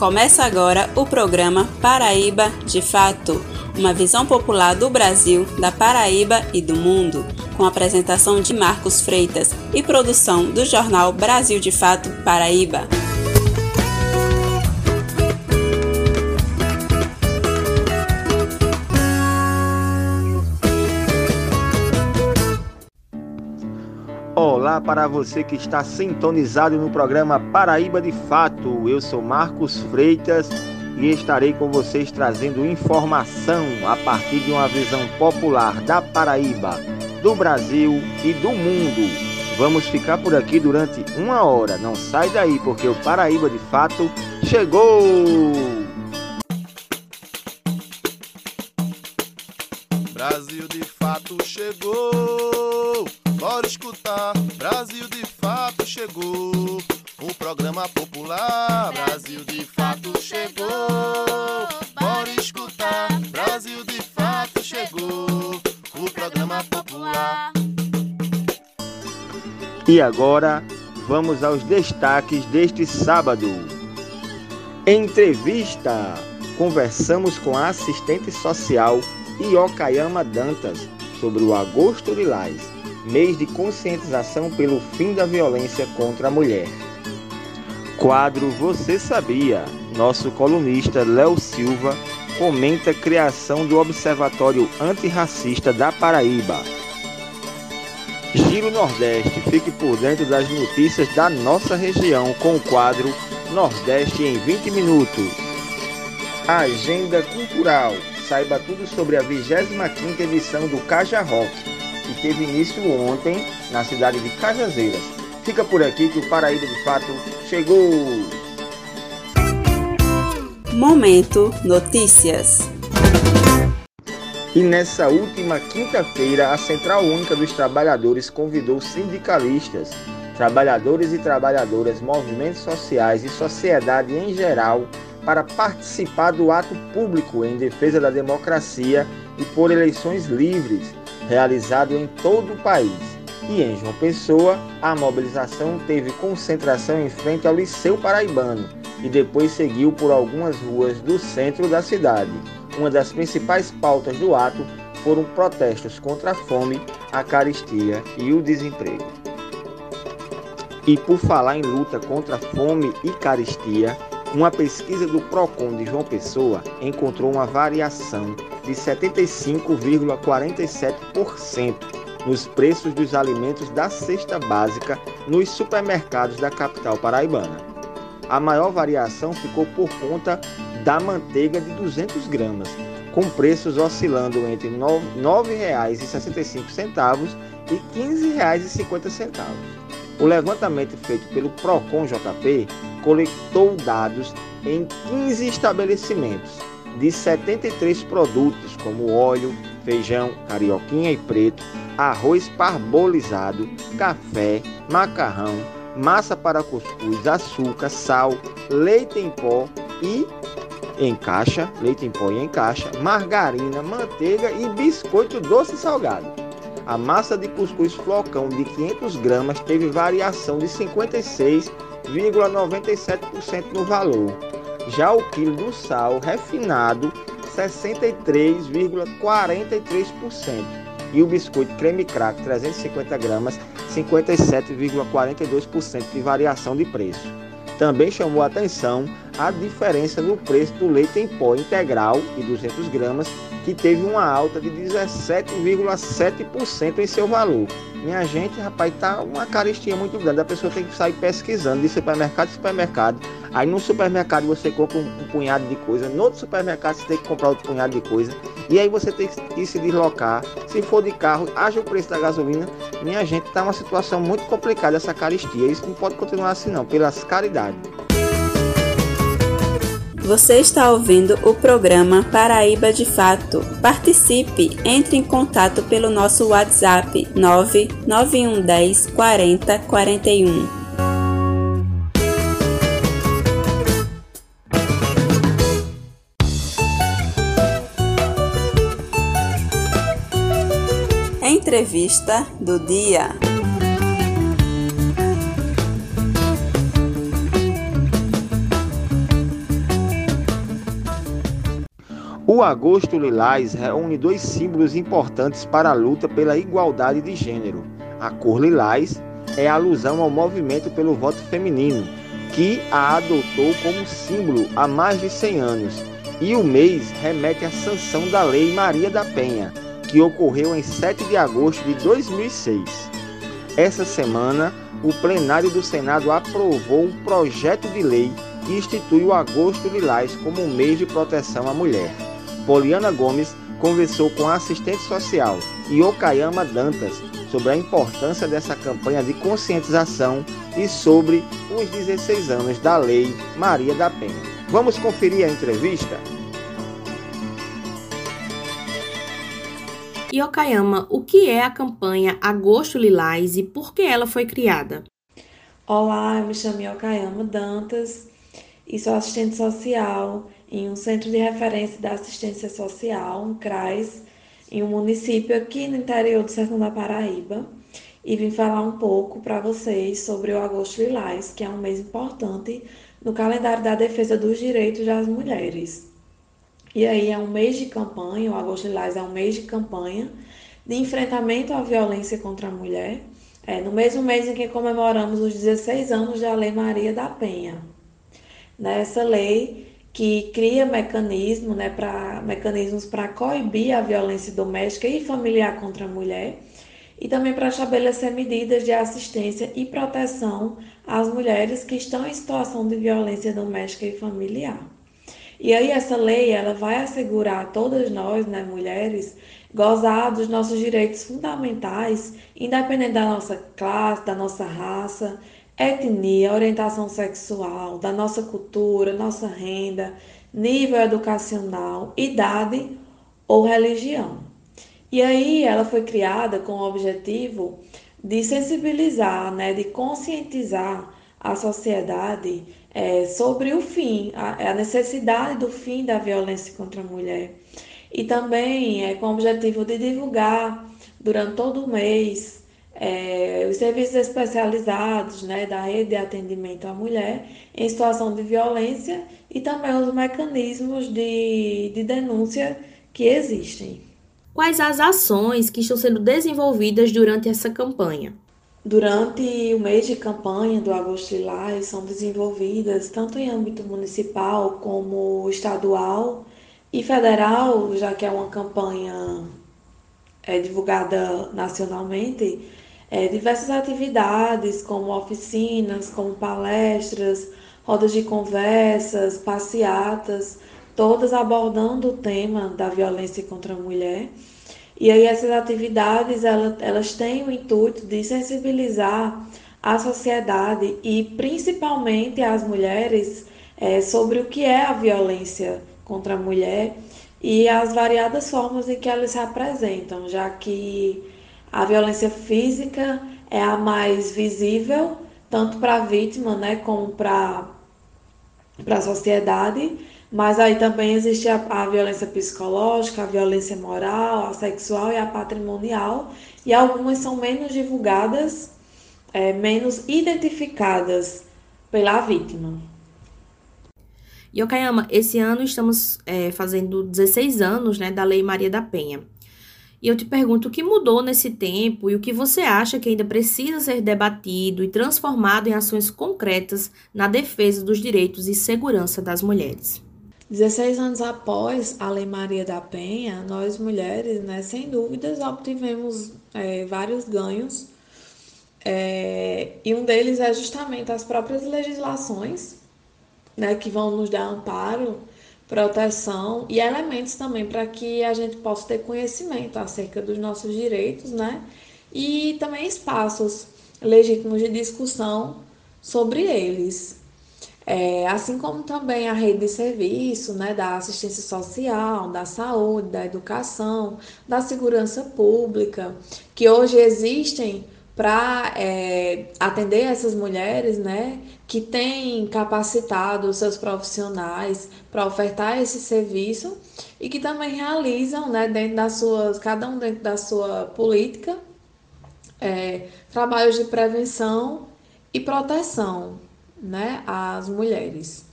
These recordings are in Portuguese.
Começa agora o programa Paraíba de Fato, uma visão popular do Brasil, da Paraíba e do mundo, com apresentação de Marcos Freitas e produção do jornal Brasil de Fato Paraíba. Para você que está sintonizado no programa Paraíba de Fato. Eu sou Marcos Freitas e estarei com vocês trazendo informação a partir de uma visão popular da Paraíba, do Brasil e do mundo. Vamos ficar por aqui durante uma hora. Não sai daí porque o Paraíba de Fato chegou! Brasil de Fato chegou! Bora escutar, Brasil de fato chegou. O programa popular, Brasil de fato chegou. Bora escutar, Brasil de fato chegou. O programa popular. E agora, vamos aos destaques deste sábado. Entrevista. Conversamos com a assistente social Iocayama Dantas sobre o Agosto Lilás mês de conscientização pelo fim da violência contra a mulher. Quadro Você Sabia? Nosso colunista Léo Silva comenta a criação do Observatório Antirracista da Paraíba. Giro Nordeste, fique por dentro das notícias da nossa região com o quadro Nordeste em 20 minutos. Agenda Cultural, saiba tudo sobre a 25ª edição do Caja Rock que teve início ontem na cidade de Cajazeiras. Fica por aqui que o Paraíba de fato chegou. Momento Notícias. E nessa última quinta-feira, a Central Única dos Trabalhadores convidou sindicalistas, trabalhadores e trabalhadoras, movimentos sociais e sociedade em geral para participar do ato público em defesa da democracia e por eleições livres, realizado em todo o país. E em João Pessoa, a mobilização teve concentração em frente ao Liceu Paraibano e depois seguiu por algumas ruas do centro da cidade. Uma das principais pautas do ato foram protestos contra a fome, a caristia e o desemprego. E por falar em luta contra a fome e caristia, uma pesquisa do Procon de João Pessoa encontrou uma variação de 75,47% nos preços dos alimentos da cesta básica nos supermercados da capital paraibana. A maior variação ficou por conta da manteiga de 200 gramas, com preços oscilando entre R$ 9,65 e R$ 15,50. O levantamento feito pelo Procon JP coletou dados em 15 estabelecimentos de 73 produtos como óleo, feijão, carioquinha e preto, arroz parbolizado, café, macarrão, massa para cuscuz, açúcar, sal, leite em pó e em caixa, leite em pó e em caixa, margarina, manteiga e biscoito doce salgado. A massa de cuscuz flocão de 500 gramas teve variação de 56,97% no valor já o quilo do sal refinado, 63,43%. E o biscoito creme crack, 350 gramas, 57,42% de variação de preço. Também chamou atenção a diferença no preço do leite em pó integral de 200 gramas, que teve uma alta de 17,7% em seu valor. Minha gente, rapaz, tá uma caristia muito grande. A pessoa tem que sair pesquisando de supermercado em supermercado. Aí no supermercado você compra um, um punhado de coisa, no outro supermercado você tem que comprar outro punhado de coisa. E aí você tem que se deslocar. Se for de carro, haja o preço da gasolina. Minha gente, tá uma situação muito complicada essa caristia. Isso não pode continuar assim não, pelas caridades. Você está ouvindo o programa Paraíba de Fato. Participe, entre em contato pelo nosso WhatsApp 99110 40 41. Entrevista do dia. O Agosto Lilás reúne dois símbolos importantes para a luta pela igualdade de gênero. A cor lilás é alusão ao movimento pelo voto feminino, que a adotou como símbolo há mais de 100 anos, e o mês remete à sanção da Lei Maria da Penha, que ocorreu em 7 de agosto de 2006. Essa semana, o plenário do Senado aprovou um projeto de lei que institui o Agosto Lilás como um mês de proteção à mulher. Poliana Gomes conversou com a assistente social e Okayama Dantas sobre a importância dessa campanha de conscientização e sobre os 16 anos da Lei Maria da Penha. Vamos conferir a entrevista? E Okayama, o que é a campanha Agosto Lilás e por que ela foi criada? Olá, eu me chamo Okayama Dantas e sou assistente social em um centro de referência da assistência social, um CRAS, em um município aqui no interior do Sertão da Paraíba. E vim falar um pouco para vocês sobre o Agosto Lilás, que é um mês importante no calendário da defesa dos direitos das mulheres. E aí é um mês de campanha, o Agosto Lilás é um mês de campanha de enfrentamento à violência contra a mulher, é, no mesmo mês em que comemoramos os 16 anos da Lei Maria da Penha. Nessa lei que cria mecanismo, né, pra, mecanismos para coibir a violência doméstica e familiar contra a mulher e também para estabelecer medidas de assistência e proteção às mulheres que estão em situação de violência doméstica e familiar. E aí essa lei, ela vai assegurar a todas nós, né, mulheres, gozar dos nossos direitos fundamentais, independente da nossa classe, da nossa raça, etnia, orientação sexual, da nossa cultura, nossa renda, nível educacional, idade ou religião. E aí ela foi criada com o objetivo de sensibilizar, né, de conscientizar a sociedade é, sobre o fim, a, a, necessidade do fim da violência contra a mulher. E também é com o objetivo de divulgar durante todo o mês é, os serviços especializados né, da rede de atendimento à mulher em situação de violência e também os mecanismos de, de denúncia que existem. Quais as ações que estão sendo desenvolvidas durante essa campanha? Durante o mês de campanha do Agosto Lilás são desenvolvidas, tanto em âmbito municipal como estadual e federal, já que é uma campanha é, divulgada nacionalmente, é, diversas atividades, como oficinas, como palestras, rodas de conversas, passeatas, todas abordando o tema da violência contra a mulher. E aí essas atividades elas, elas têm o intuito de sensibilizar a sociedade e principalmente as mulheres é, sobre o que é a violência contra a mulher e as variadas formas em que elas se apresentam, já que a violência física é a mais visível, tanto para a vítima né, como para a sociedade, mas aí também existe a, a, violência psicológica, a violência moral, a sexual e a patrimonial, e algumas são menos divulgadas, é, menos identificadas pela vítima. Yokayama, esse ano estamos é, fazendo 16 anos né, da Lei Maria da Penha. E eu te pergunto o que mudou nesse tempo e o que você acha que ainda precisa ser debatido e transformado em ações concretas na defesa dos direitos e segurança das mulheres. 16 anos após a Lei Maria da Penha, nós mulheres, né, sem dúvidas, obtivemos é, vários ganhos. É, e um deles é justamente as próprias legislações, né, que vão nos dar amparo, proteção e elementos também para que a gente possa ter conhecimento acerca dos nossos direitos, né, e também espaços legítimos de discussão sobre eles. É, assim como também a rede de serviço, né, da assistência social, da saúde, da educação, da segurança pública, que hoje existem para é, atender essas mulheres, né, que têm capacitado seus profissionais para ofertar esse serviço e que também realizam, né, dentro das suas, cada um dentro da sua política, é, trabalhos de prevenção e proteção, né, às mulheres.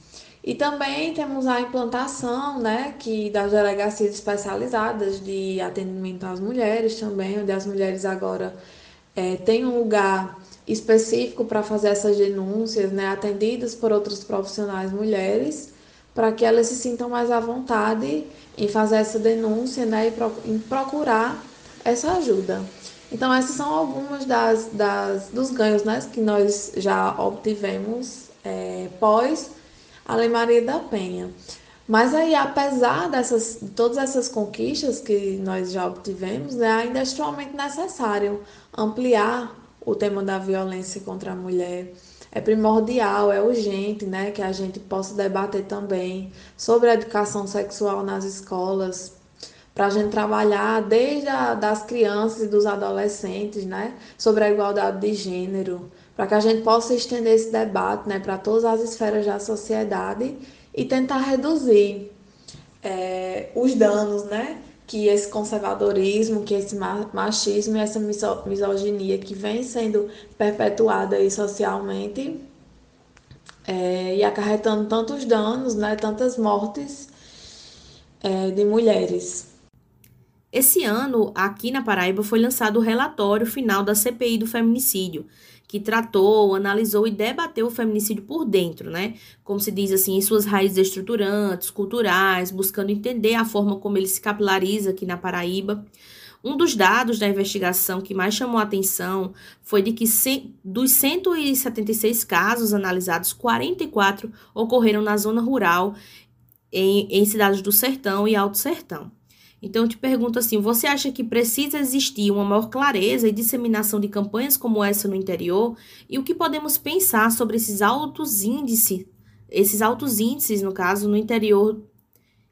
E também temos a implantação, né, que das delegacias especializadas de atendimento às mulheres também, onde as mulheres agora é, têm um lugar específico para fazer essas denúncias, né, atendidas por outros profissionais mulheres, para que elas se sintam mais à vontade em fazer essa denúncia, né, e em procurar essa ajuda. Então essas são algumas das, das dos ganhos, né, que nós já obtivemos é, pós a Lei Maria da Penha. Mas aí, apesar dessas, de todas essas conquistas que nós já obtivemos, né, ainda é extremamente necessário ampliar o tema da violência contra a mulher. É primordial, é urgente, né, que a gente possa debater também sobre a educação sexual nas escolas, para a gente trabalhar desde a, das crianças e dos adolescentes, né, sobre a igualdade de gênero, para que a gente possa estender esse debate né, para todas as esferas da sociedade e tentar reduzir é, os danos né, que esse conservadorismo, que esse machismo e essa misoginia que vem sendo perpetuada aí socialmente é, e acarretando tantos danos, né, tantas mortes é, de mulheres. Esse ano, aqui na Paraíba, foi lançado o relatório final da CPI do feminicídio, que tratou, analisou e debateu o feminicídio por dentro, né? Como se diz assim, em suas raízes estruturantes, culturais, buscando entender a forma como ele se capilariza aqui na Paraíba. Um dos dados da investigação que mais chamou a atenção foi de que dos 176 casos analisados, 44 ocorreram na zona rural, em, em cidades do Sertão e Alto Sertão. Então, eu te pergunto assim: você acha que precisa existir uma maior clareza e disseminação de campanhas como essa no interior? E o que podemos pensar sobre esses altos índices, esses altos índices, no caso, no interior?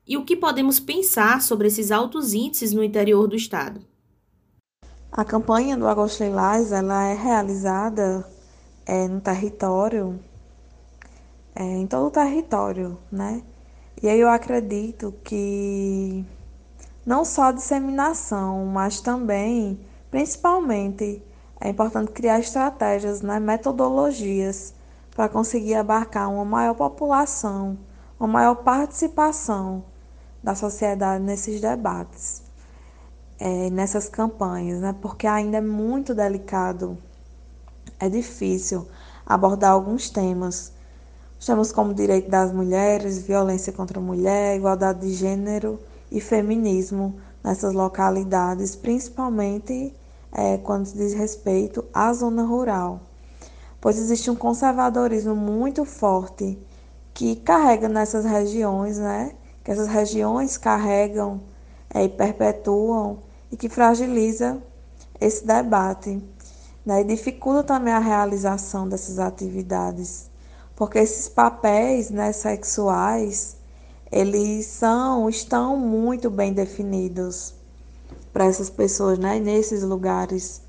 E o que podemos pensar sobre esses altos índices no interior do estado? A campanha do Agosto Lilás, ela é realizada é, no território, é, em todo o território, né? E aí eu acredito que não só a disseminação, mas também, principalmente, é importante criar estratégias, né, metodologias para conseguir abarcar uma maior população, uma maior participação da sociedade nesses debates, é, nessas campanhas, né, porque ainda é muito delicado, é difícil abordar alguns temas. Temas como direito das mulheres, violência contra a mulher, igualdade de gênero e feminismo nessas localidades, principalmente é, quando diz respeito à zona rural, pois existe um conservadorismo muito forte que carrega nessas regiões, né? Que essas regiões carregam é, e perpetuam e que fragiliza esse debate, né? E dificulta também a realização dessas atividades, porque esses papéis, né, sexuais eles são, estão muito bem definidos para essas pessoas, né, nesses lugares.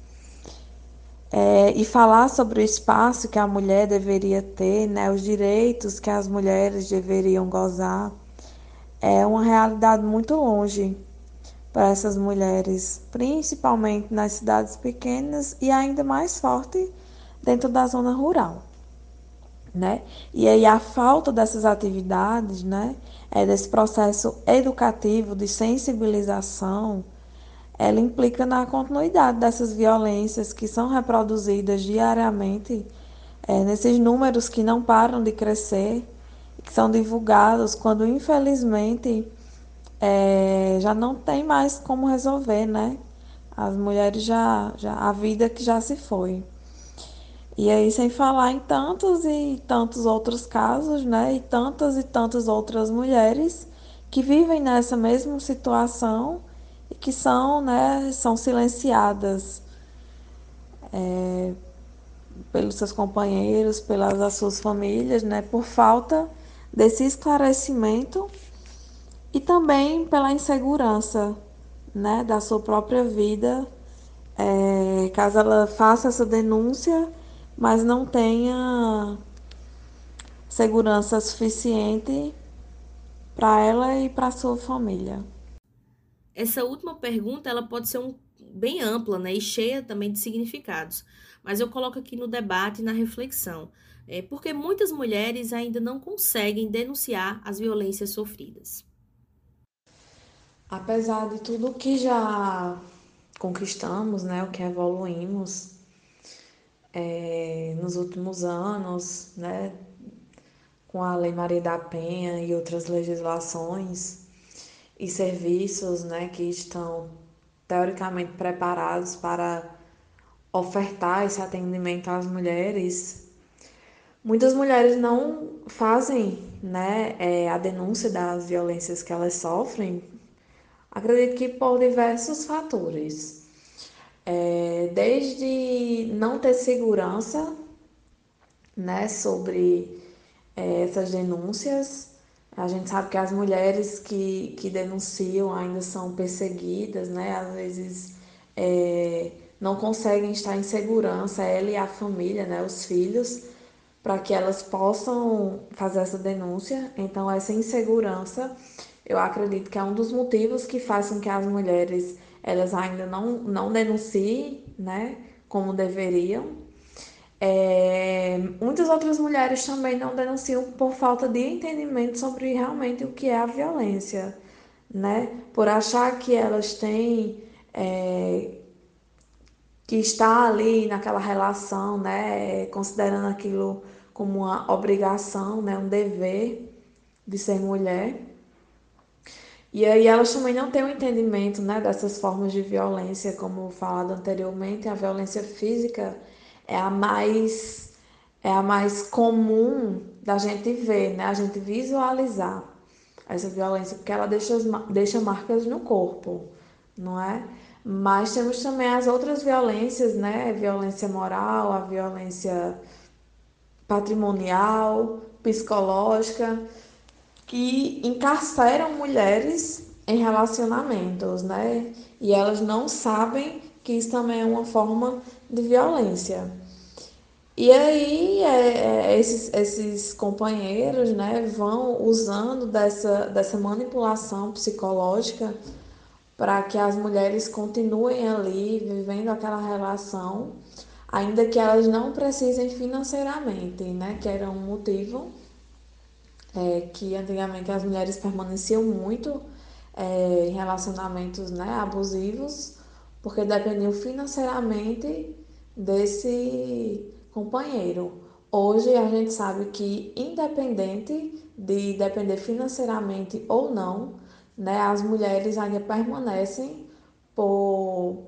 É, e falar sobre o espaço que a mulher deveria ter, né, os direitos que as mulheres deveriam gozar, é uma realidade muito longe para essas mulheres, principalmente nas cidades pequenas e ainda mais forte dentro da zona rural né? E aí a falta dessas atividades, né, é desse processo educativo de sensibilização, ela implica na continuidade dessas violências que são reproduzidas diariamente é, nesses números que não param de crescer, que são divulgados quando infelizmente é, já não tem mais como resolver, né? As mulheres já, já a vida que já se foi. E aí, sem falar em tantos e tantos outros casos, né? E tantas e tantas outras mulheres que vivem nessa mesma situação e que são, né, são silenciadas é, pelos seus companheiros, pelas suas famílias, né, por falta desse esclarecimento e também pela insegurança, né, da sua própria vida, é, caso ela faça essa denúncia mas não tenha segurança suficiente para ela e para sua família. Essa última pergunta ela pode ser um bem ampla né, e cheia também de significados. Mas eu coloco aqui no debate e na reflexão, é, porque muitas mulheres ainda não conseguem denunciar as violências sofridas. Apesar de tudo que já conquistamos, né, o que evoluímos é, nos últimos anos, né, com a Lei Maria da Penha e outras legislações e serviços, né, que estão teoricamente preparados para ofertar esse atendimento às mulheres. Muitas mulheres não fazem, né, é, a denúncia das violências que elas sofrem Acredito que por diversos fatores. É, desde não ter segurança né, sobre é, essas denúncias. A gente sabe que as mulheres que, que denunciam ainda são perseguidas, né? Às vezes é, não conseguem estar em segurança, ela e a família, né? Os filhos, para que elas possam fazer essa denúncia. Então, essa insegurança eu acredito que é um dos motivos que faz com que as mulheres elas ainda não, não denunciem, né, como deveriam. É, muitas outras mulheres também não denunciam por falta de entendimento sobre realmente o que é a violência, né, por achar que elas têm é, que estar ali naquela relação, né, considerando aquilo como uma obrigação, né, um dever de ser mulher. E aí elas também não têm o um entendimento né, dessas formas de violência, como falado anteriormente, a violência física é a mais é a mais comum da gente ver, né? A gente visualizar essa violência, porque ela deixa, deixa marcas no corpo, não é? Mas temos também as outras violências, né? Violência moral, a violência patrimonial, psicológica, que encarceram mulheres em relacionamentos, né? E elas não sabem que isso também é uma forma de violência. E aí é, é, esses, esses companheiros né, vão usando dessa, dessa manipulação psicológica para que as mulheres continuem ali vivendo aquela relação, ainda que elas não precisem financeiramente, né, que era um motivo é, que antigamente as mulheres permaneciam muito é, em relacionamentos né, abusivos, porque dependiam financeiramente desse companheiro. Hoje a gente sabe que, independente de depender financeiramente ou não, né, as mulheres ainda permanecem por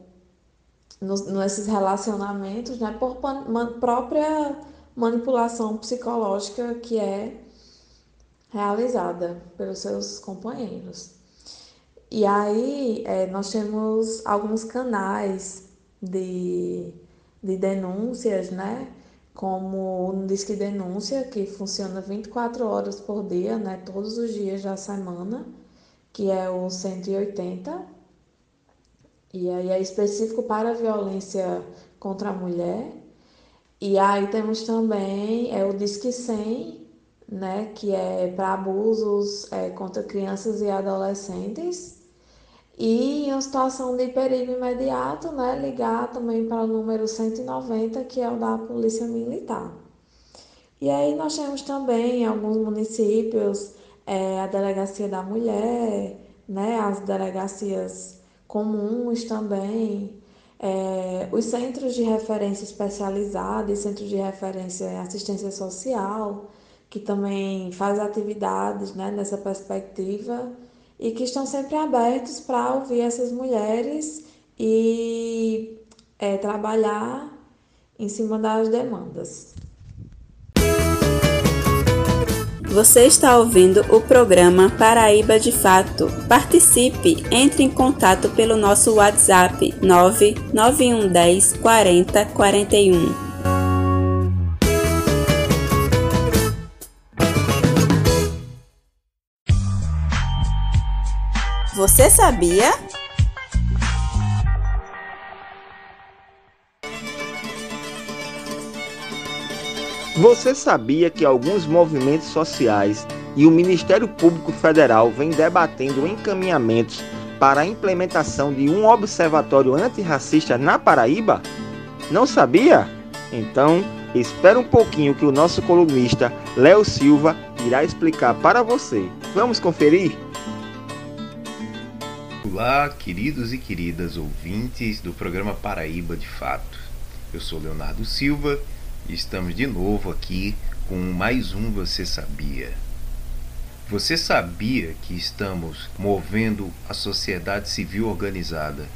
nesses relacionamentos né, por man, própria manipulação psicológica que é realizada pelos seus companheiros. E aí é, nós temos alguns canais de, de denúncias, né? Como o Disque Denúncia, que funciona 24 horas por dia, né? Todos os dias da semana, que é o 180. E aí é específico para a violência contra a mulher. E aí temos também é o Disque 100, né, que é para abusos é, contra crianças e adolescentes. E em uma situação de perigo imediato, né, ligar também para o número 190, que é o da Polícia Militar. E aí nós temos também em alguns municípios é, a Delegacia da Mulher, né, as delegacias comuns também, é, os centros de referência especializados, centros de referência em assistência social, que também faz atividades né, nessa perspectiva e que estão sempre abertos para ouvir essas mulheres e é, trabalhar em cima das demandas. Você está ouvindo o programa Paraíba de Fato. Participe, entre em contato pelo nosso WhatsApp 99110 40 41. Você sabia? Você sabia que alguns movimentos sociais e o Ministério Público Federal vêm debatendo encaminhamentos para a implementação de um observatório antirracista na Paraíba? Não sabia? Então, espere um pouquinho que o nosso colunista Léo Silva irá explicar para você. Vamos conferir? Olá, queridos e queridas ouvintes do programa Paraíba de Fato. Eu sou Leonardo Silva e estamos de novo aqui com mais um Você Sabia. Você sabia que estamos movendo a sociedade civil organizada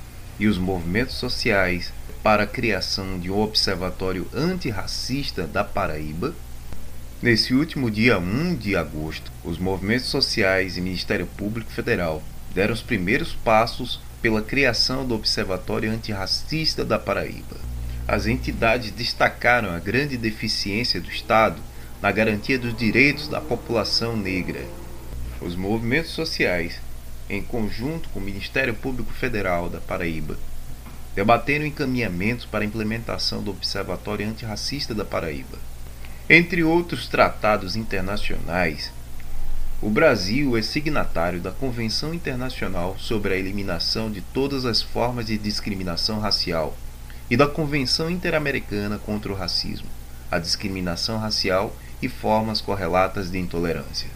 e os movimentos sociais para a criação de um observatório antirracista da Paraíba? Nesse último dia 1 de agosto, os movimentos sociais e Ministério Público Federal deram os primeiros passos pela criação do Observatório Antirracista da Paraíba. As entidades destacaram a grande deficiência do Estado na garantia dos direitos da população negra. Os movimentos sociais, em conjunto com o Ministério Público Federal da Paraíba, debateram encaminhamentos para a implementação do Observatório Antirracista da Paraíba. Entre outros tratados internacionais, o Brasil é signatário da Convenção Internacional sobre a Eliminação de Todas as Formas de Discriminação Racial e da Convenção Interamericana contra o Racismo, a Discriminação Racial e Formas Correlatas de Intolerância.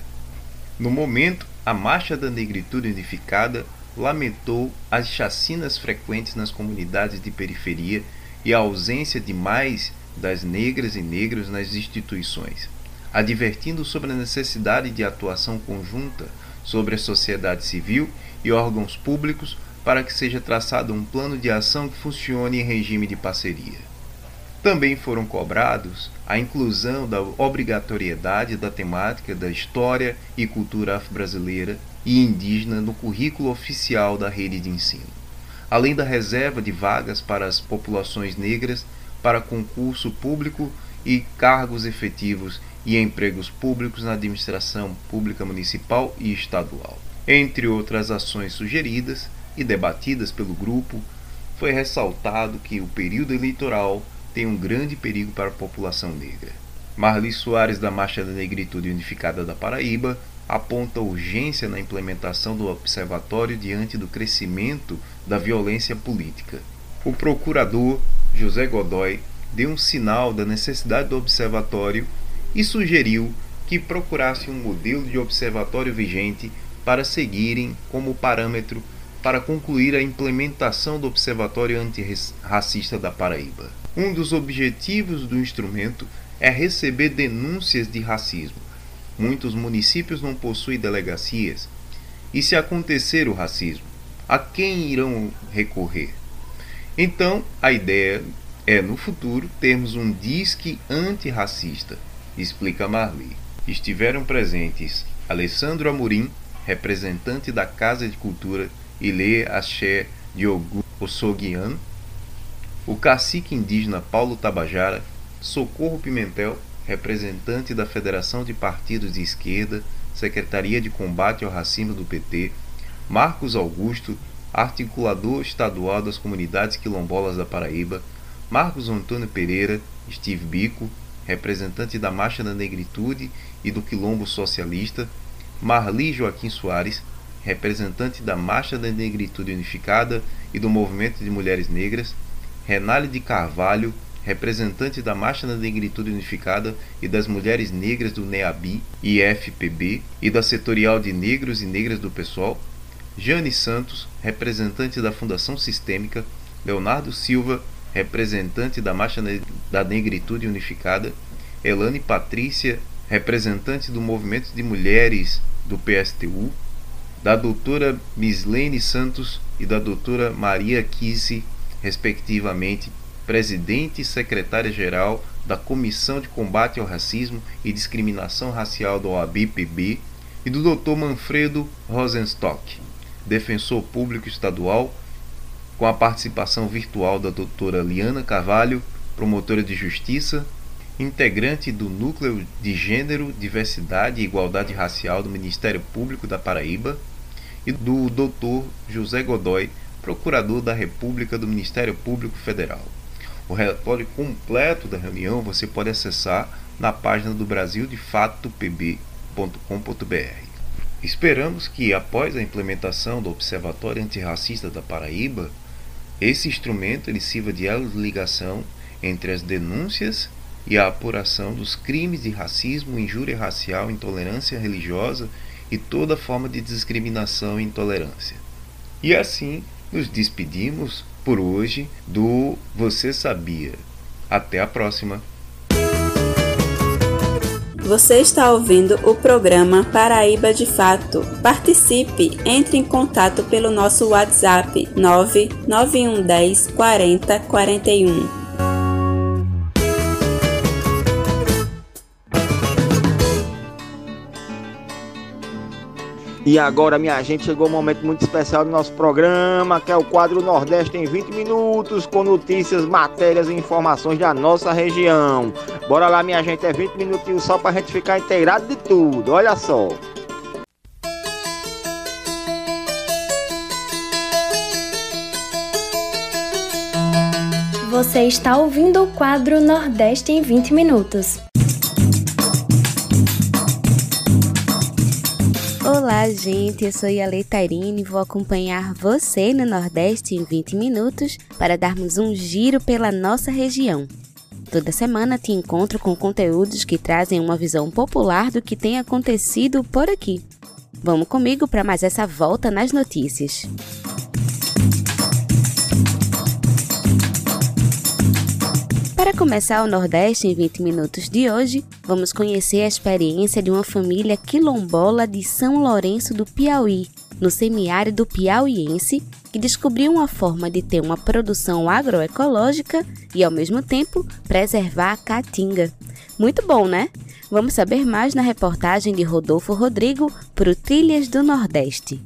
No momento, a Marcha da Negritude Unificada lamentou as chacinas frequentes nas comunidades de periferia e a ausência de mais das negras e negros nas instituições advertindo sobre a necessidade de atuação conjunta sobre a sociedade civil e órgãos públicos para que seja traçado um plano de ação que funcione em regime de parceria. Também foram cobrados a inclusão da obrigatoriedade da temática da história e cultura afro-brasileira e indígena no currículo oficial da rede de ensino, além da reserva de vagas para as populações negras para concurso público e cargos efetivos e empregos públicos na administração pública municipal e estadual. Entre outras ações sugeridas e debatidas pelo grupo, foi ressaltado que o período eleitoral tem um grande perigo para a população negra. Marli Soares, da Marcha da Negritude Unificada da Paraíba, aponta urgência na implementação do observatório diante do crescimento da violência política. O procurador José Godoy deu um sinal da necessidade do observatório e sugeriu que procurasse um modelo de observatório vigente para seguirem como parâmetro para concluir a implementação do Observatório Antirracista da Paraíba. Um dos objetivos do instrumento é receber denúncias de racismo. Muitos municípios não possuem delegacias. E se acontecer o racismo, a quem irão recorrer? Então, a ideia é, no futuro, termos um disque antirracista explica Marli. Estiveram presentes Alessandro Amorim, representante da Casa de Cultura Ilê Axé Diogo Ossoguian, o cacique indígena Paulo Tabajara, Socorro Pimentel, representante da Federação de Partidos de Esquerda, Secretaria de Combate ao Racismo do PT, Marcos Augusto, articulador estadual das comunidades quilombolas da Paraíba, Marcos Antônio Pereira, Steve Bico, representante da Marcha da Negritude e do Quilombo Socialista, Marli Joaquim Soares, representante da Marcha da Negritude Unificada e do Movimento de Mulheres Negras, Renale de Carvalho, representante da Marcha da Negritude Unificada e das Mulheres Negras do NEABI e FPB e da Setorial de Negros e Negras do PSOL, Jane Santos, representante da Fundação Sistêmica, Leonardo Silva, representante da Marcha da Negritude Unificada, Elane Patrícia, representante do Movimento de Mulheres do PSTU, da doutora Mislene Santos e da doutora Maria Kisse, respectivamente, presidente e secretária-geral da Comissão de Combate ao Racismo e Discriminação Racial do OAB-PB, e do Dr. Manfredo Rosenstock, defensor público estadual com a participação virtual da doutora Liana Carvalho, promotora de justiça, integrante do Núcleo de Gênero, Diversidade e Igualdade Racial do Ministério Público da Paraíba, e do doutor José Godoy, procurador da República do Ministério Público Federal. O relatório completo da reunião você pode acessar na página do brasildefatoPB.com.br. Esperamos que, após a implementação do Observatório Antirracista da Paraíba, esse instrumento ele sirva de elo de ligação entre as denúncias e a apuração dos crimes de racismo, injúria racial, intolerância religiosa e toda forma de discriminação e intolerância. E assim nos despedimos por hoje do Você Sabia. Até a próxima! Você está ouvindo o programa Paraíba de Fato. Participe, entre em contato pelo nosso WhatsApp 99110 40 41. E agora, minha gente, chegou um momento muito especial do nosso programa, que é o quadro Nordeste em 20 minutos, com notícias, matérias e informações da nossa região. Bora lá, minha gente, é 20 minutinhos só pra gente ficar inteirado de tudo, olha só. Você está ouvindo o quadro Nordeste em 20 minutos. Olá, gente. Eu sou a Tairine e vou acompanhar você no Nordeste em 20 minutos para darmos um giro pela nossa região. Toda semana te encontro com conteúdos que trazem uma visão popular do que tem acontecido por aqui. Vamos comigo para mais essa volta nas notícias. Começar o Nordeste em 20 minutos de hoje, vamos conhecer a experiência de uma família quilombola de São Lourenço do Piauí, no semiárido piauiense, que descobriu uma forma de ter uma produção agroecológica e, ao mesmo tempo, preservar a caatinga. Muito bom, né? Vamos saber mais na reportagem de Rodolfo Rodrigo para o Trilhas do Nordeste.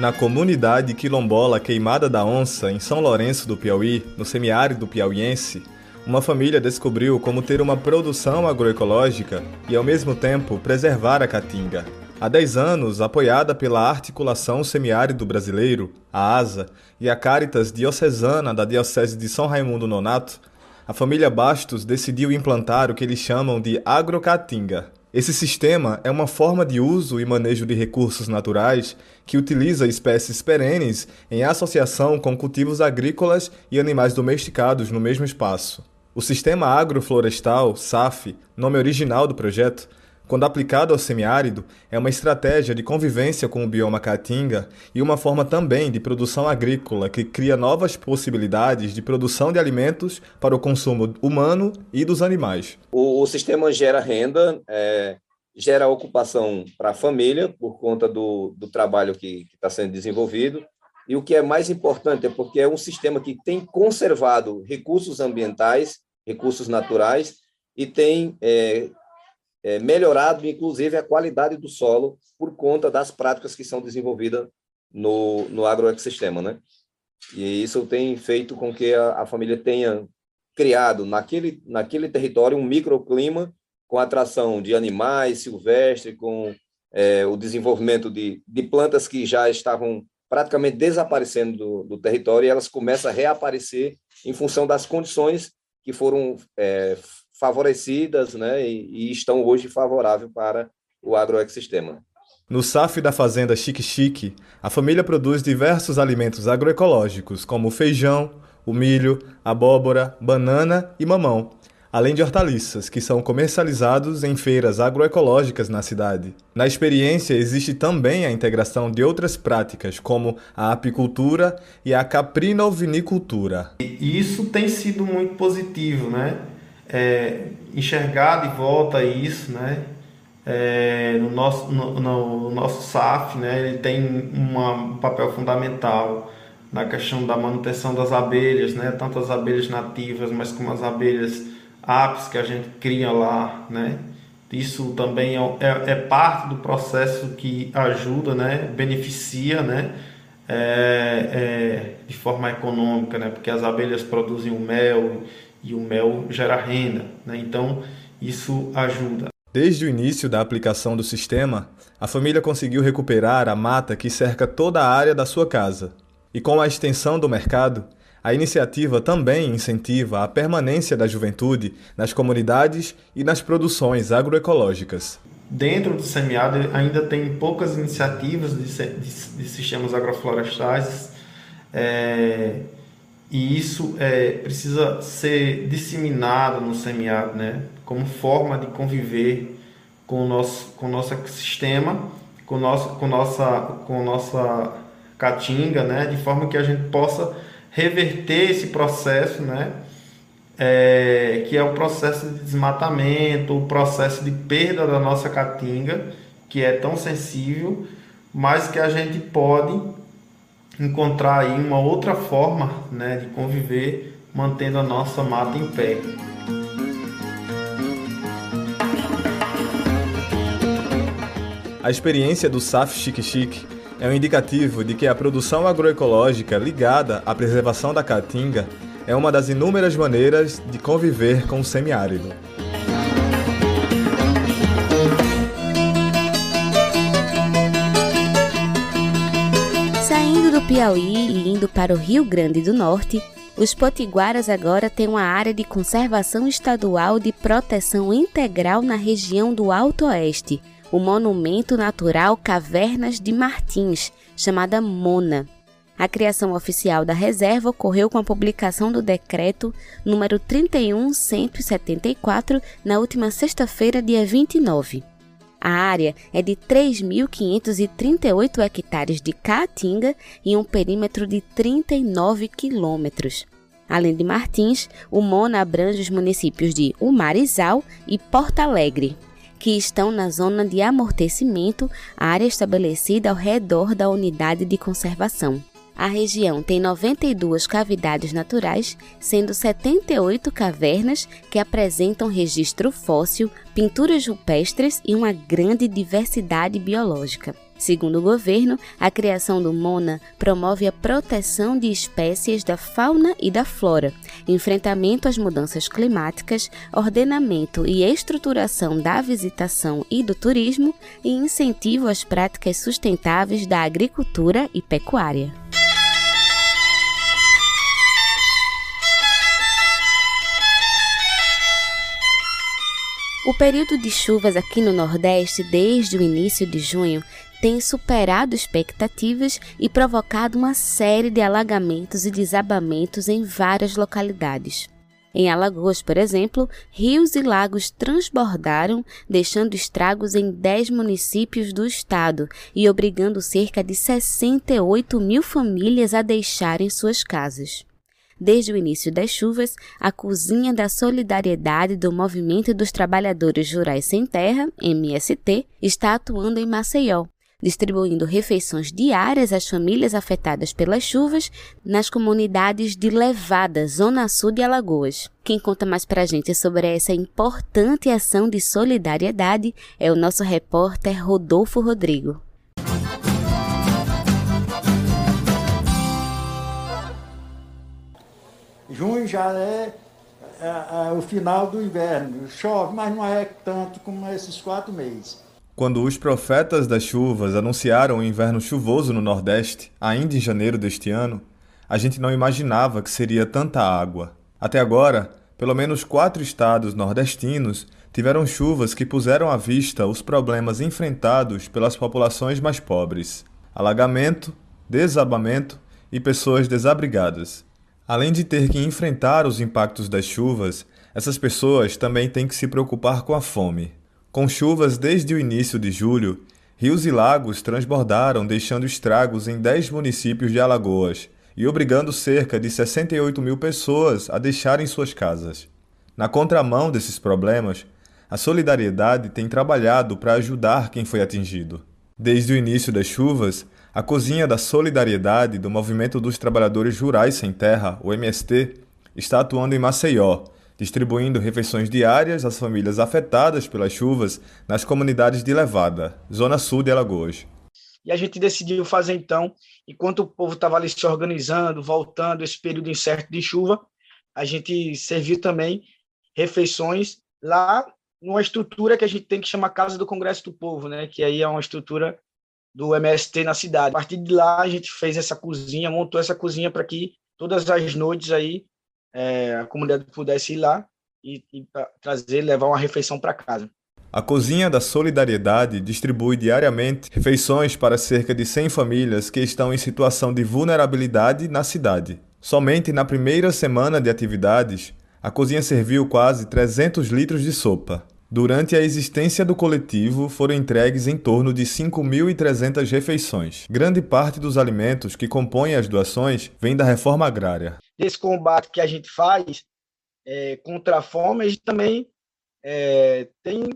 Na comunidade quilombola Queimada da Onça, em São Lourenço do Piauí, no semiárido piauiense, uma família descobriu como ter uma produção agroecológica e, ao mesmo tempo, preservar a caatinga. Há 10 anos, apoiada pela Articulação Semiárido Brasileiro, a ASA, e a Caritas Diocesana da Diocese de São Raimundo Nonato, a família Bastos decidiu implantar o que eles chamam de agrocaatinga, esse sistema é uma forma de uso e manejo de recursos naturais que utiliza espécies perenes em associação com cultivos agrícolas e animais domesticados no mesmo espaço. O Sistema Agroflorestal, SAF, nome original do projeto, quando aplicado ao semiárido, é uma estratégia de convivência com o bioma caatinga e uma forma também de produção agrícola que cria novas possibilidades de produção de alimentos para o consumo humano e dos animais. O, o sistema gera renda, é, gera ocupação para a família por conta do, do trabalho que está sendo desenvolvido. E o que é mais importante é porque é um sistema que tem conservado recursos ambientais, recursos naturais, e tem é, é, melhorado, inclusive, a qualidade do solo por conta das práticas que são desenvolvidas no, no agroecossistema, né? E isso tem feito com que a, a família tenha criado naquele, naquele território um microclima com atração de animais silvestres, com é, o desenvolvimento de, de plantas que já estavam praticamente desaparecendo do, do território e elas começam a reaparecer em função das condições que foram é, favorecidas né, e, e estão hoje favoráveis para o agroecossistema. No SAF da fazenda Chique Chique, a família produz diversos alimentos agroecológicos, como o feijão, o milho, abóbora, banana e mamão, além de hortaliças, que são comercializados em feiras agroecológicas na cidade. Na experiência, existe também a integração de outras práticas, como a apicultura e a caprinovinicultura. E isso tem sido muito positivo, né? É, enxergar de volta isso, né? É, no, nosso, no, no, nosso SAF, né? Ele tem uma, um papel fundamental na questão da manutenção das abelhas, né? Tanto as abelhas nativas, mas como as abelhas apis que a gente cria lá, né? Isso também é, é, é parte do processo que ajuda, né? Beneficia, né? É, é, de forma econômica, né? Porque as abelhas produzem o mel e o mel gera renda. Né? Então, isso ajuda. Desde o início da aplicação do sistema, a família conseguiu recuperar a mata que cerca toda a área da sua casa. E com a extensão do mercado, A iniciativa também incentiva a permanência da juventude nas comunidades e nas produções agroecológicas. Dentro do semiárido ainda tem poucas iniciativas de, de, de sistemas agroflorestais é, e isso é, precisa ser disseminado no semiárido, né, como forma de conviver com o nosso, com o nosso ecossistema, com, nosso, com, nossa, com nossa caatinga, né, de forma que a gente possa reverter esse processo, né? É, que é o processo de desmatamento, o processo de perda da nossa caatinga, que é tão sensível, mas que a gente pode encontrar aí uma outra forma né, de conviver mantendo a nossa mata em pé. A experiência do SAF Chique Chique é um indicativo de que a produção agroecológica ligada à preservação da caatinga é uma das inúmeras maneiras de conviver com o semiárido. Piauí e indo para o Rio Grande do Norte, os potiguaras agora têm uma área de conservação estadual de proteção integral na região do Alto Oeste, o Monumento Natural Cavernas de Martins, chamada MONA. A criação oficial da reserva ocorreu com a publicação do decreto número 31174 na última sexta-feira, dia 29. A área é de 3.538 hectares de caatinga e um perímetro de 39 quilômetros. Além de Martins, o Mona abrange os municípios de Umarizal e Porto Alegre que estão na zona de amortecimento, área estabelecida ao redor da unidade de conservação. A região tem 92 cavidades naturais, sendo 78 cavernas que apresentam registro fóssil, pinturas rupestres e uma grande diversidade biológica. Segundo o governo, a criação do MONA promove a proteção de espécies da fauna e da flora, enfrentamento às mudanças climáticas, ordenamento e estruturação da visitação e do turismo e incentivo às práticas sustentáveis da agricultura e pecuária. O período de chuvas aqui no Nordeste, desde o início de junho, tem superado expectativas e provocado uma série de alagamentos e desabamentos em várias localidades. Em Alagoas, por exemplo, rios e lagos transbordaram, deixando estragos em 10 municípios do estado e obrigando cerca de 68 mil famílias a deixarem suas casas. Desde o início das chuvas, a Cozinha da Solidariedade do Movimento dos Trabalhadores Rurais Sem Terra, MST, está atuando em Maceió, distribuindo refeições diárias às famílias afetadas pelas chuvas nas comunidades de Levada, Zona Sul de Alagoas. Quem conta mais pra gente sobre essa importante ação de solidariedade é o nosso repórter Rodolfo Rodrigo. Junho já é, é, é, o final do inverno. Chove, mas não é tanto como esses quatro meses. Quando os profetas das chuvas anunciaram o inverno chuvoso no Nordeste, ainda em janeiro deste ano, a gente não imaginava que seria tanta água. Até agora, pelo menos quatro estados nordestinos tiveram chuvas que puseram à vista os problemas enfrentados pelas populações mais pobres: alagamento, desabamento e pessoas desabrigadas. Além de ter que enfrentar os impactos das chuvas, essas pessoas também têm que se preocupar com a fome. Com chuvas desde o início de julho, rios e lagos transbordaram, deixando estragos em 10 municípios de Alagoas e obrigando cerca de 68 mil pessoas a deixarem suas casas. Na contramão desses problemas, a solidariedade tem trabalhado para ajudar quem foi atingido. Desde o início das chuvas, a Cozinha da Solidariedade do Movimento dos Trabalhadores Rurais Sem Terra, o MST, está atuando em Maceió, distribuindo refeições diárias às famílias afetadas pelas chuvas nas comunidades de Levada, zona sul de Alagoas. E a gente decidiu fazer então, enquanto o povo estava ali se organizando, voltando esse período incerto de chuva, a gente serviu também refeições lá numa estrutura que a gente tem que chamar Casa do Congresso do Povo, né? Que aí é uma estrutura do MST na cidade. A partir de lá, a gente fez essa cozinha, montou essa cozinha para que todas as noites aí é, a comunidade pudesse ir lá e, e trazer, levar uma refeição para casa. A Cozinha da Solidariedade distribui diariamente refeições para cerca de 100 famílias que estão em situação de vulnerabilidade na cidade. Somente na primeira semana de atividades, a cozinha serviu quase 300 litros de sopa. Durante a existência do coletivo, foram entregues em torno de 5.300 refeições. Grande parte dos alimentos que compõem as doações vem da reforma agrária. Esse combate que a gente faz é, contra a fome, a gente também é, tem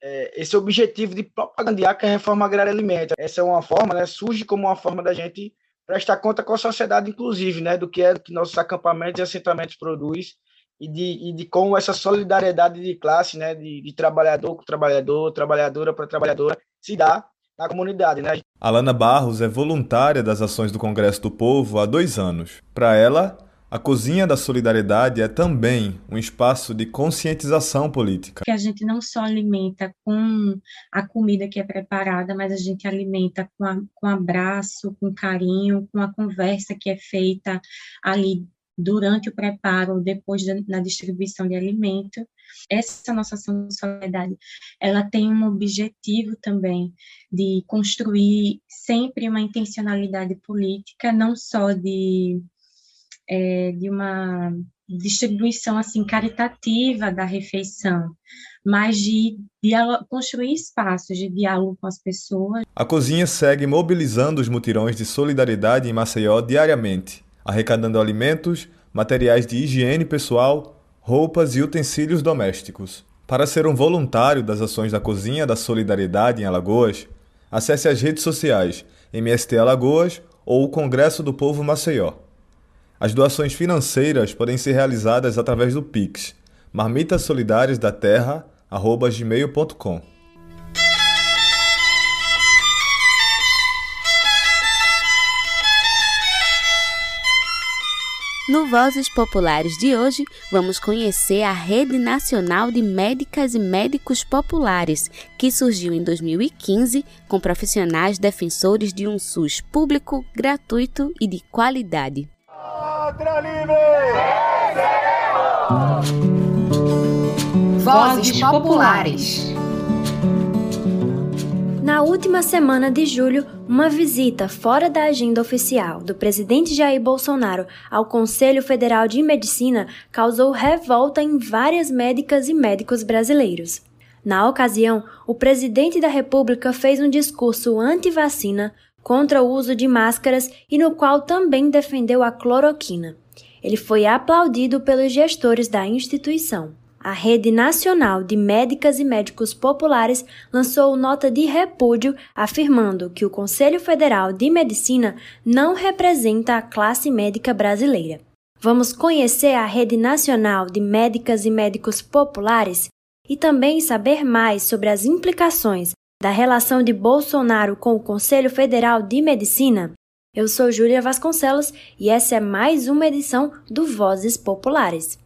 é, esse objetivo de propagandear que a reforma agrária alimenta. Essa é uma forma, né, surge como uma forma da gente prestar conta com a sociedade, inclusive, né, do que é que nossos acampamentos e assentamentos produz e de, e de como essa solidariedade de classe, né, de, de trabalhador com trabalhador, trabalhadora para trabalhadora, se dá na comunidade. Né? Alana Barros é voluntária das ações do Congresso do Povo há dois anos. Para ela, a Cozinha da Solidariedade é também um espaço de conscientização política. Que a gente não só alimenta com a comida que é preparada, mas a gente alimenta com, a, com abraço, com carinho, com a conversa que é feita ali durante o preparo, depois da, na distribuição de alimento. Essa nossa ação de solidariedade, ela tem um objetivo também de construir sempre uma intencionalidade política, não só de é, de uma distribuição assim caritativa da refeição, mas de construir espaços de diálogo com as pessoas. A cozinha segue mobilizando os mutirões de solidariedade em Maceió diariamente, arrecadando alimentos, materiais de higiene pessoal, roupas e utensílios domésticos. Para ser um voluntário das ações da Cozinha da Solidariedade em Alagoas, acesse as redes sociais MST Alagoas ou o Congresso do Povo Maceió. As doações financeiras podem ser realizadas através do Pix, marmitasolidaresdaterra@gmail.com. No Vozes Populares de hoje, vamos conhecer a Rede Nacional de Médicas e Médicos Populares, que surgiu em 2015 com profissionais defensores de um SUS público, gratuito e de qualidade. Pátria Livre! Vozes Populares. Na última semana de julho, uma visita fora da agenda oficial do presidente Jair Bolsonaro ao Conselho Federal de Medicina causou revolta em várias médicas e médicos brasileiros. Na ocasião, o presidente da República fez um discurso anti-vacina contra o uso de máscaras e no qual também defendeu a cloroquina. Ele foi aplaudido pelos gestores da instituição. A Rede Nacional de Médicas e Médicos Populares lançou nota de repúdio afirmando que o Conselho Federal de Medicina não representa a classe médica brasileira. Vamos conhecer a Rede Nacional de Médicas e Médicos Populares e também saber mais sobre as implicações da relação de Bolsonaro com o Conselho Federal de Medicina, eu sou Júlia Vasconcelos e essa é mais uma edição do Vozes Populares.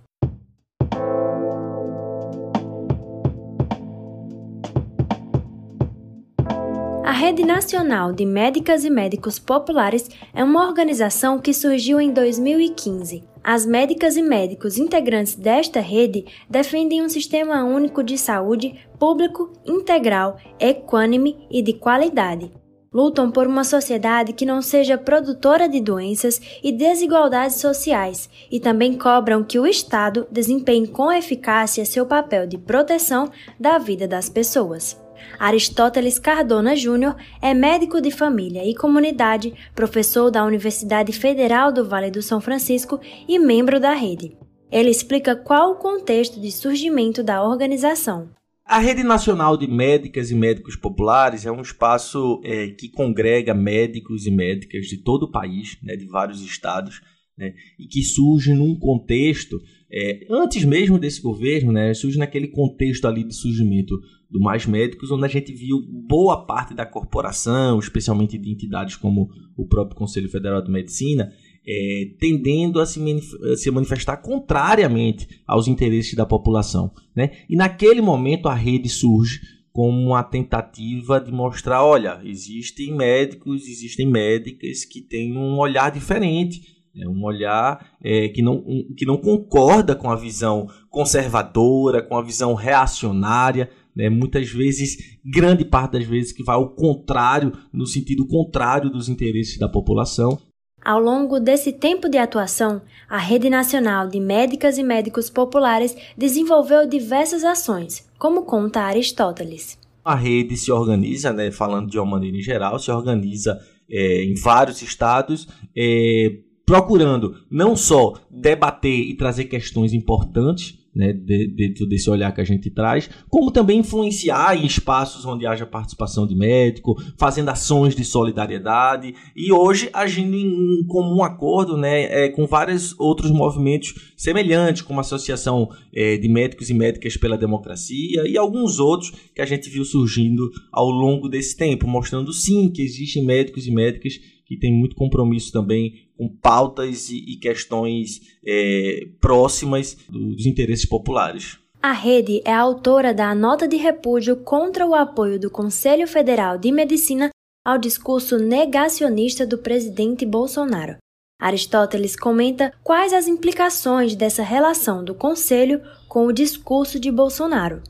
Rede Nacional de Médicas e Médicos Populares é uma organização que surgiu em 2015 as médicas e médicos integrantes desta rede defendem um sistema único de saúde público, integral, equânime e de qualidade. Lutam por uma sociedade que não seja produtora de doenças e desigualdades sociais e também cobram que o Estado desempenhe com eficácia seu papel de proteção da vida das pessoas. Aristóteles Cardona Júnior é médico de família e comunidade, professor da Universidade Federal do Vale do São Francisco e membro da rede. Ele explica qual o contexto de surgimento da organização. A Rede Nacional de Médicas e Médicos Populares é um espaço é, que congrega médicos e médicas de todo o país, né, de vários estados, né, e que surge num contexto, é, antes mesmo desse governo, né, surge naquele contexto ali de surgimento do Mais Médicos, onde a gente viu boa parte da corporação, especialmente de entidades como o próprio Conselho Federal de Medicina, é, tendendo a se, a se, manifestar contrariamente aos interesses da população. Né? E naquele momento a rede surge como uma tentativa de mostrar, olha, existem médicos, existem médicas que têm um olhar diferente É um olhar é, que, não, um, que não concorda com a visão conservadora, com a visão reacionária, né? muitas vezes, grande parte das vezes, que vai ao contrário, no sentido contrário dos interesses da população. Ao longo desse tempo de atuação, a Rede Nacional de Médicas e Médicos Populares desenvolveu diversas ações, como conta Aristóteles. A rede se organiza, né, falando de uma maneira em geral, se organiza é, em vários estados, é, procurando não só debater e trazer questões importantes né, dentro desse olhar que a gente traz, como também influenciar em espaços onde haja participação de médico, fazendo ações de solidariedade. E hoje agindo em comum acordo né, é, com vários outros movimentos semelhantes, como a Associação é, de Médicos e Médicas pela Democracia e alguns outros que a gente viu surgindo ao longo desse tempo, mostrando sim que existem médicos e médicas que têm muito compromisso também com pautas e, e questões é, próximas dos interesses populares. A rede é autora da nota de repúdio contra o apoio do Conselho Federal de Medicina ao discurso negacionista do presidente Bolsonaro. Aristóteles comenta quais as implicações dessa relação do Conselho com o discurso de Bolsonaro.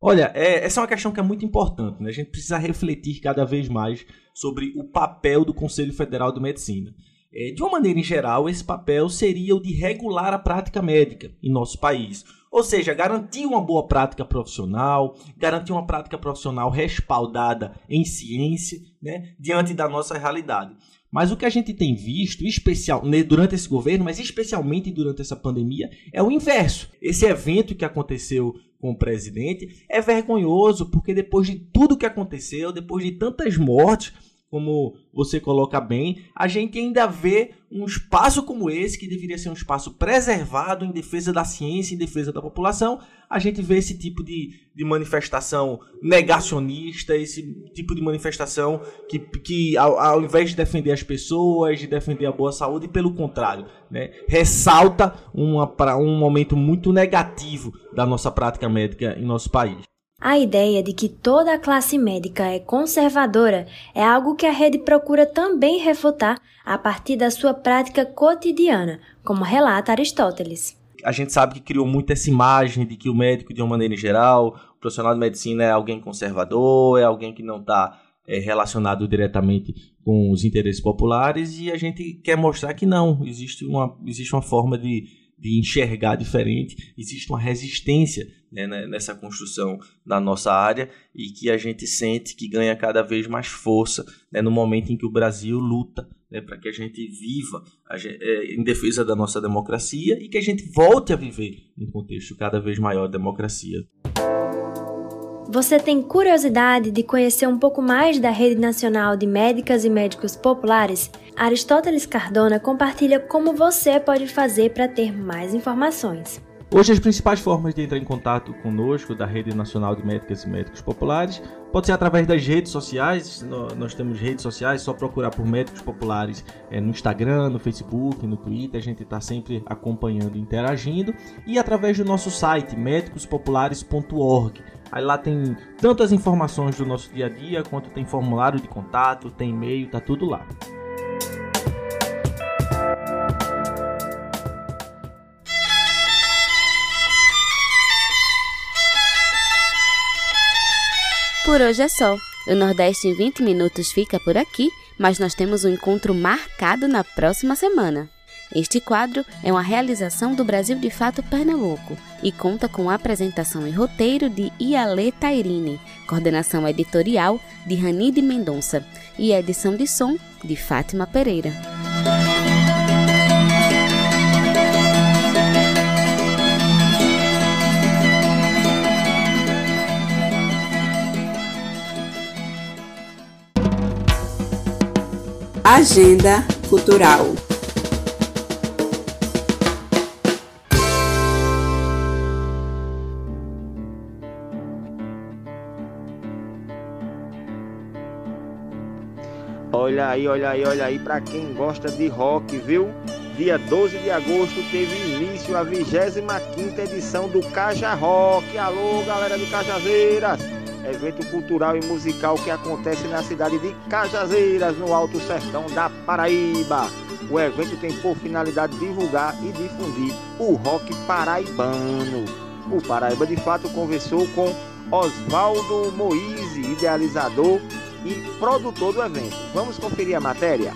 Olha, é, essa é uma questão que é muito importante. Né? A gente precisa refletir cada vez mais sobre o papel do Conselho Federal de Medicina. É, de uma maneira em geral, esse papel seria o de regular a prática médica em nosso país. Ou seja, garantir uma boa prática profissional, garantir uma prática profissional respaldada em ciência, né, diante da nossa realidade. Mas o que a gente tem visto, especial né, durante esse governo, mas especialmente durante essa pandemia, é o inverso. Esse evento que aconteceu com o presidente é vergonhoso, porque depois de tudo que aconteceu, depois de tantas mortes, como você coloca bem, a gente ainda vê um espaço como esse, que deveria ser um espaço preservado em defesa da ciência, em defesa da população, a gente vê esse tipo de, de manifestação negacionista, esse tipo de manifestação que, que ao, ao invés de defender as pessoas, de defender a boa saúde, pelo contrário, né, ressalta uma, um momento muito negativo da nossa prática médica em nosso país. A ideia de que toda a classe médica é conservadora é algo que a rede procura também refutar a partir da sua prática cotidiana, como relata Aristóteles. A gente sabe que criou muito essa imagem de que o médico, de uma maneira geral, o profissional de medicina é alguém conservador, é alguém que não está é, relacionado diretamente com os interesses populares, e a gente quer mostrar que não, existe uma, existe uma forma de de enxergar diferente, existe uma resistência né, né, nessa construção da nossa área e que a gente sente que ganha cada vez mais força né, no momento em que o Brasil luta né, para que a gente viva a gente, é, em defesa da nossa democracia e que a gente volte a viver em um contexto cada vez maior de democracia. Você tem curiosidade de conhecer um pouco mais da Rede Nacional de Médicas e Médicos Populares? Aristóteles Cardona compartilha como você pode fazer para ter mais informações. Hoje as principais formas de entrar em contato conosco da Rede Nacional de Médicas e Médicos Populares pode ser através das redes sociais. Nós temos redes sociais, só procurar por Médicos Populares é, no Instagram, no Facebook, no Twitter. A gente está sempre acompanhando e interagindo. E através do nosso site, médicospopulares.org. Aí lá tem tantas informações do nosso dia a dia, quanto tem formulário de contato, tem e-mail, tá tudo lá. Por hoje é só. O Nordeste em 20 minutos fica por aqui, mas nós temos um encontro marcado na próxima semana. Este quadro é uma realização do Brasil de Fato Pernambuco e conta com a apresentação e roteiro de Iale Tairine, coordenação editorial de Ranide Mendonça e edição de som de Fátima Pereira. Agenda Cultural. Olha aí, olha aí, olha aí, para quem gosta de rock, viu? Dia 12 de agosto teve início a 25ª edição do Caja Rock. Alô, galera de Cajazeiras! evento cultural e musical que acontece na cidade de Cajazeiras, no Alto Sertão da Paraíba. O evento tem por finalidade divulgar e difundir o rock paraibano. O Paraíba de Fato conversou com Oswaldo Moise, idealizador e produtor do evento. Vamos conferir a matéria?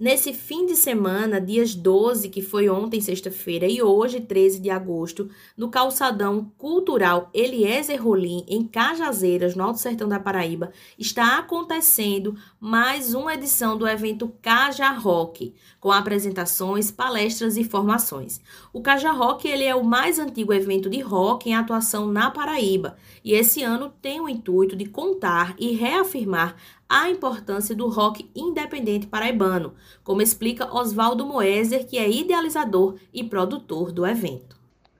Nesse fim de semana, dias 12, que foi ontem, sexta-feira, e hoje, 13 de agosto, no calçadão cultural Eliezer Rolim, em Cajazeiras, no Alto Sertão da Paraíba, está acontecendo mais uma edição do evento Caja Rock, com apresentações, palestras e formações. O Caja Rock ele é o mais antigo evento de rock em atuação na Paraíba, e esse ano tem o intuito de contar e reafirmar a importância do rock independente paraibano, como explica Oswaldo Moeser, que é idealizador e produtor do evento.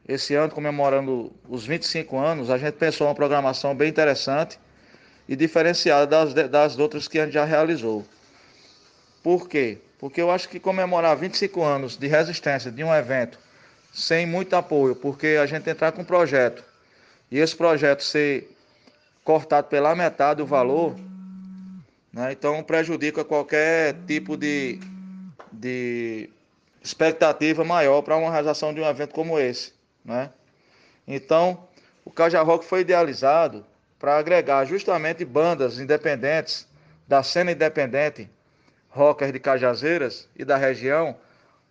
Esse ano, comemorando os 25 anos, a gente pensou uma programação bem interessante e diferenciada das, das outras que a gente já realizou. Por quê? Porque eu acho que comemorar 25 anos de resistência de um evento sem muito apoio, porque a gente entrar com um projeto e esse projeto ser cortado pela metade do valor, né? Então prejudica qualquer tipo de, de expectativa maior para uma realização de um evento como esse. Né? Então, o Caja Rock foi idealizado para agregar justamente bandas independentes da cena independente, rockers de Cajazeiras e da região,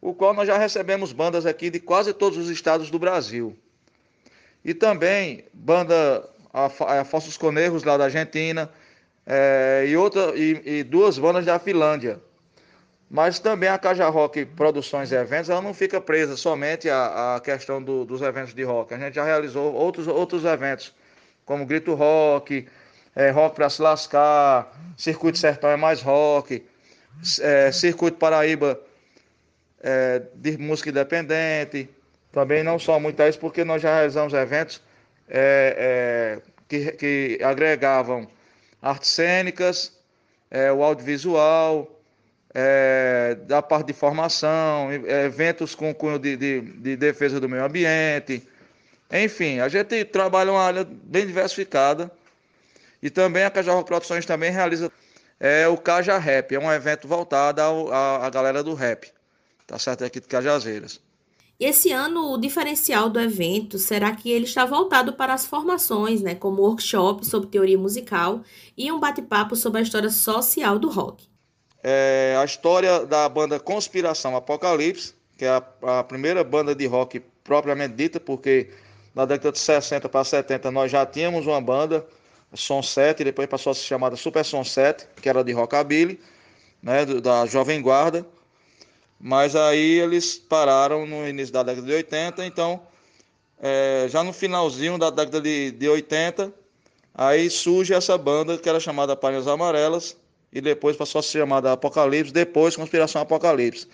o qual nós já recebemos bandas aqui de quase todos os estados do Brasil. E também banda Fossos Conejos lá da Argentina, é, e, outra, e, e, duas bandas da Finlândia. Mas também a Caja Rock Produções e Eventos, ela não fica presa somente à, à questão do, dos eventos de rock. A gente já realizou outros, outros eventos, como Grito Rock, é, Rock para se lascar, Circuito Sertão é mais rock, é, Circuito Paraíba é, de música independente. Também não só muito isso, porque nós já realizamos eventos é, é, que, que agregavam artes cênicas, é, o audiovisual, é, da parte de formação, eventos com cunho de, de, de, defesa do meio ambiente. Enfim, a gente trabalha uma área bem diversificada. E também a Caja Rock Produções também realiza é, o Caja Rap, é um evento voltado à galera do rap, tá certo? Aqui de Cajazeiras. Esse ano, o diferencial do evento será que ele está voltado para as formações, né, como workshop sobre teoria musical e um bate-papo sobre a história social do rock. É a história da banda Conspiração Apocalipse, que é a, a primeira banda de rock propriamente dita, porque na década de 60 para 70 nós já tínhamos uma banda, Som 7, depois passou a ser chamada Super Som 7, que era de rockabilly, né, da Jovem Guarda. Mas aí eles pararam no início da década de 80, então é, já no finalzinho da década de, de 80, aí surge essa banda que era chamada Palhas Amarelas e depois passou a ser chamada Apocalipse, depois Conspiração Apocalipse.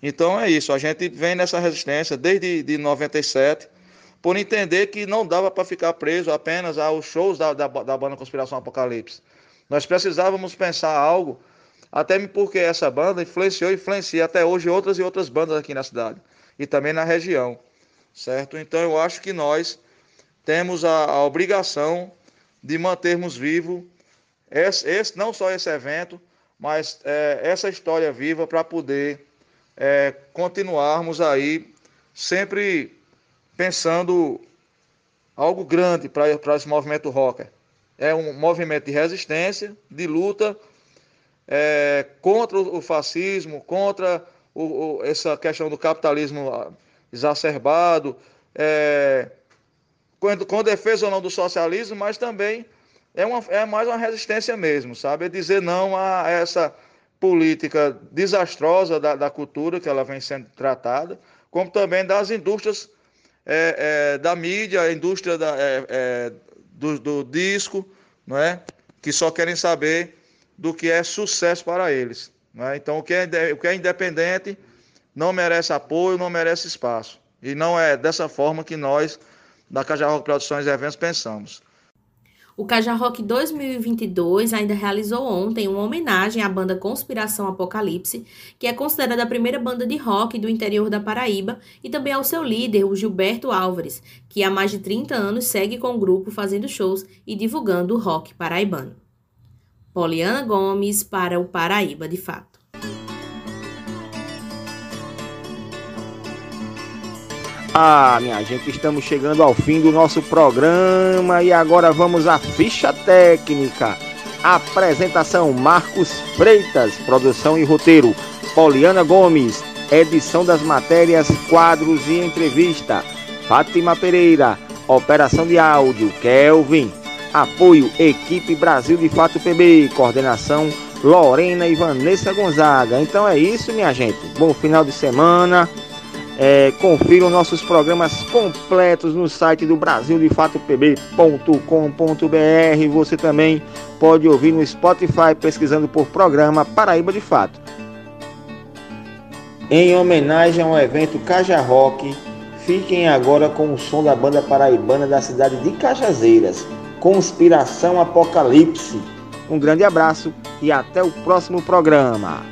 Então é isso, a gente vem nessa resistência desde de 97, por entender que não dava para ficar preso apenas aos shows da, da, da banda Conspiração Apocalipse. Nós precisávamos pensar algo até porque essa banda influenciou e influencia até hoje outras e outras bandas aqui na cidade e também na região, certo? Então eu acho que nós temos a, a obrigação de mantermos vivo esse, esse, não só esse evento, mas é, essa história viva para poder é, continuarmos aí sempre pensando algo grande para esse movimento rocker. É um movimento de resistência, de luta é, contra o fascismo, contra o, o, essa questão do capitalismo exacerbado, é, com, com, defesa ou não do socialismo, mas também é, uma, é mais uma resistência mesmo, sabe? É dizer não a essa política desastrosa da, da cultura que ela vem sendo tratada, como também das indústrias é, é, da mídia, a indústria da, é, é, do, do disco, não é? que só querem saber do que é sucesso para eles. Né? Então, o que, é, o que é independente não merece apoio, não merece espaço. E não é dessa forma que nós, da Caja Rock Produções e Eventos, pensamos. O Caja Rock 2022 ainda realizou ontem uma homenagem à banda Conspiração Apocalipse, que é considerada a primeira banda de rock do interior da Paraíba, e também ao seu líder, o Gilberto Álvares, que há mais de 30 anos segue com o grupo fazendo shows e divulgando o rock paraibano. Poliana Gomes para o Paraíba de Fato. Ah, minha gente, estamos chegando ao fim do nosso programa e agora vamos à ficha técnica. Apresentação Marcos Freitas, produção e roteiro Poliana Gomes, edição das matérias, quadros e entrevista Fátima Pereira, operação de áudio Kelvin, apoio Equipe Brasil de Fato PB, coordenação Lorena e Vanessa Gonzaga. Então é isso, minha gente. Bom final de semana. É, confiram nossos programas completos no site do brasildefatoPB.com.br. Você também pode ouvir no Spotify pesquisando por programa Paraíba de Fato. Em homenagem ao evento Caja Rock, fiquem agora com o som da banda paraibana da cidade de Cajazeiras, Conspiração Apocalipse. Um grande abraço e até o próximo programa.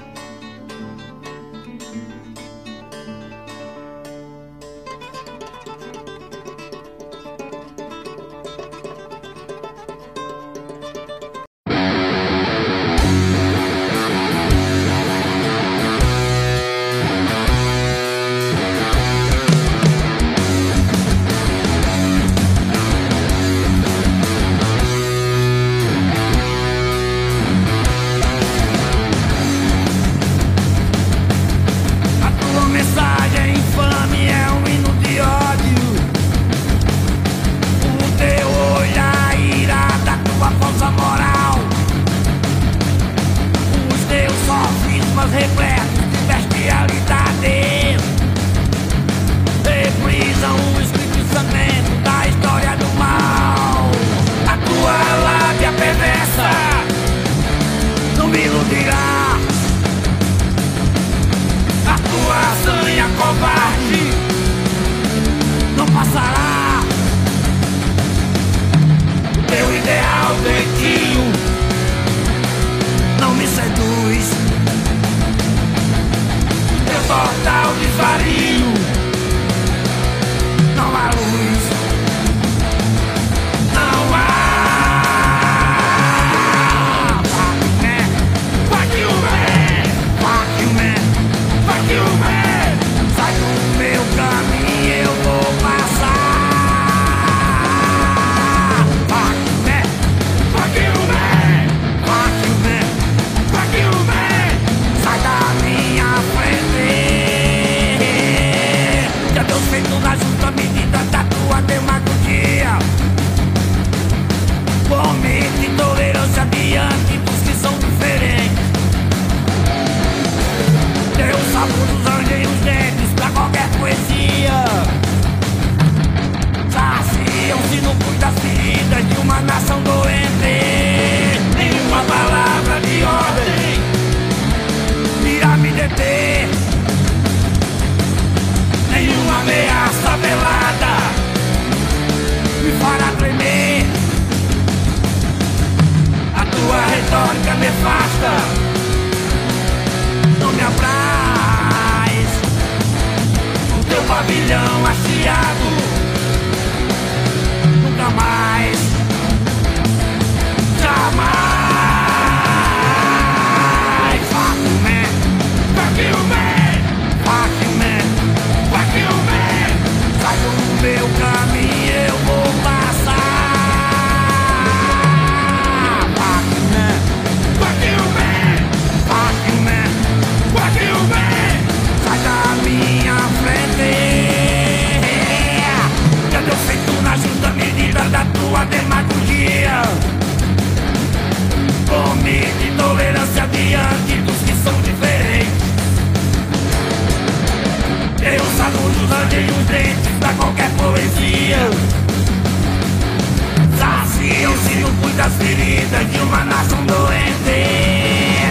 as feridas de uma nação doente.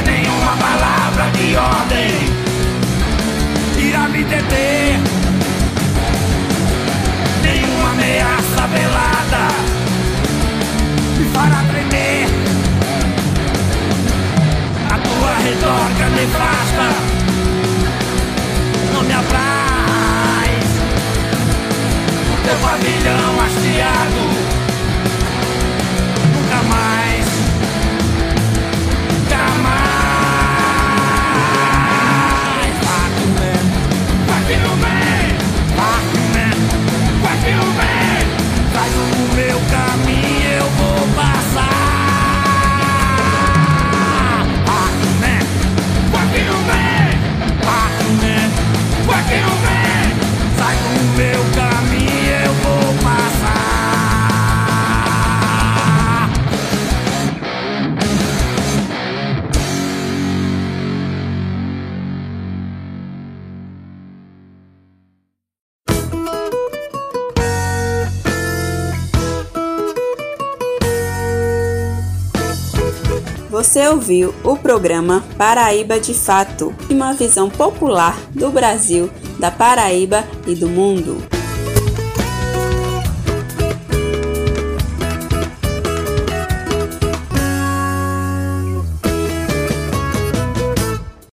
Nenhuma palavra de ordem irá me deter. Nenhuma ameaça velada me fará tremer. A tua retórica nefasta não me apraz. Teu pavilhão hasteado. Ouviu o programa Paraíba de Fato, uma visão popular do Brasil, da Paraíba e do mundo.